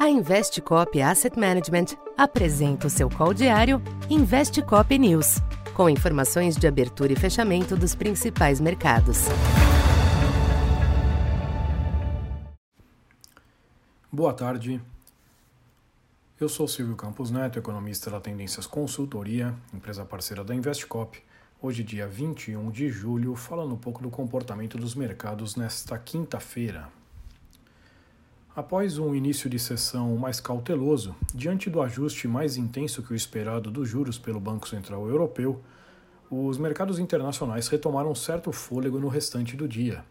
A Investcop Asset Management apresenta o seu call diário Investcop News, com informações de abertura e fechamento dos principais mercados. Boa tarde. Eu sou Silvio Campos Neto, economista da Tendências Consultoria, empresa parceira da Investcop. Hoje, dia 21 de julho, falando um pouco do comportamento dos mercados nesta quinta-feira. Após um início de sessão mais cauteloso, diante do ajuste mais intenso que o esperado dos juros pelo Banco Central Europeu, os mercados internacionais retomaram certo fôlego no restante do dia.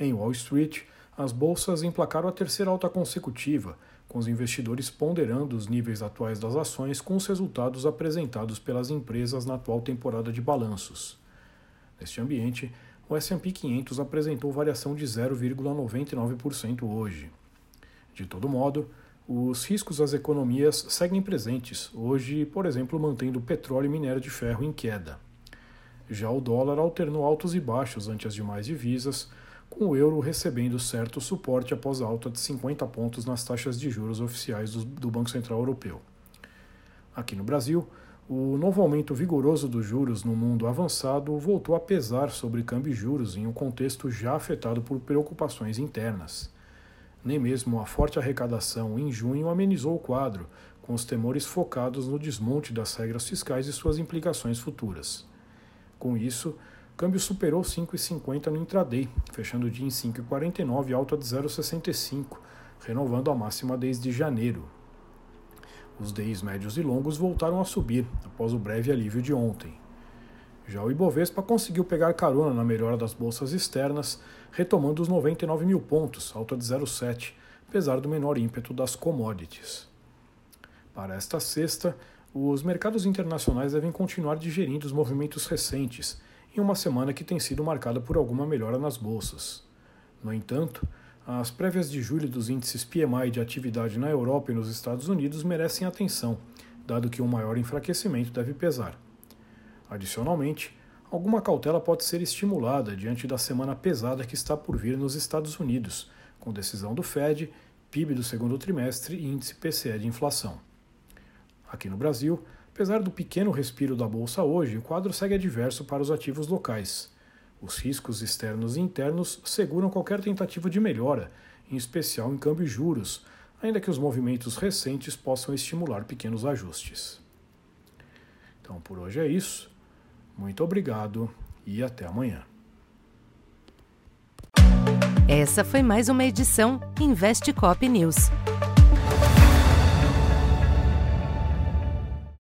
Em Wall Street, as bolsas emplacaram a terceira alta consecutiva, com os investidores ponderando os níveis atuais das ações com os resultados apresentados pelas empresas na atual temporada de balanços. Neste ambiente, o S&P 500 apresentou variação de 0,99% hoje. De todo modo, os riscos às economias seguem presentes, hoje, por exemplo, mantendo petróleo e minério de ferro em queda. Já o dólar alternou altos e baixos ante as demais divisas, com o euro recebendo certo suporte após a alta de 50 pontos nas taxas de juros oficiais do Banco Central Europeu. Aqui no Brasil, o novo aumento vigoroso dos juros no mundo avançado voltou a pesar sobre câmbio e juros em um contexto já afetado por preocupações internas. Nem mesmo a forte arrecadação em junho amenizou o quadro, com os temores focados no desmonte das regras fiscais e suas implicações futuras. Com isso, o câmbio superou 5,50 no intraday, fechando o dia em 5,49, alta de 0,65, renovando a máxima desde janeiro. Os DIs médios e longos voltaram a subir após o breve alívio de ontem. Já o Ibovespa conseguiu pegar carona na melhora das bolsas externas, retomando os 99 mil pontos, alta de 0,7, apesar do menor ímpeto das commodities. Para esta sexta, os mercados internacionais devem continuar digerindo os movimentos recentes, em uma semana que tem sido marcada por alguma melhora nas bolsas. No entanto, as prévias de julho dos índices PMI de atividade na Europa e nos Estados Unidos merecem atenção, dado que um maior enfraquecimento deve pesar. Adicionalmente, alguma cautela pode ser estimulada diante da semana pesada que está por vir nos Estados Unidos, com decisão do Fed, PIB do segundo trimestre e índice PCE de inflação. Aqui no Brasil, apesar do pequeno respiro da bolsa hoje, o quadro segue adverso para os ativos locais. Os riscos externos e internos seguram qualquer tentativa de melhora, em especial em câmbio e juros, ainda que os movimentos recentes possam estimular pequenos ajustes. Então por hoje é isso. Muito obrigado e até amanhã. Essa foi mais uma edição Investe Cop News.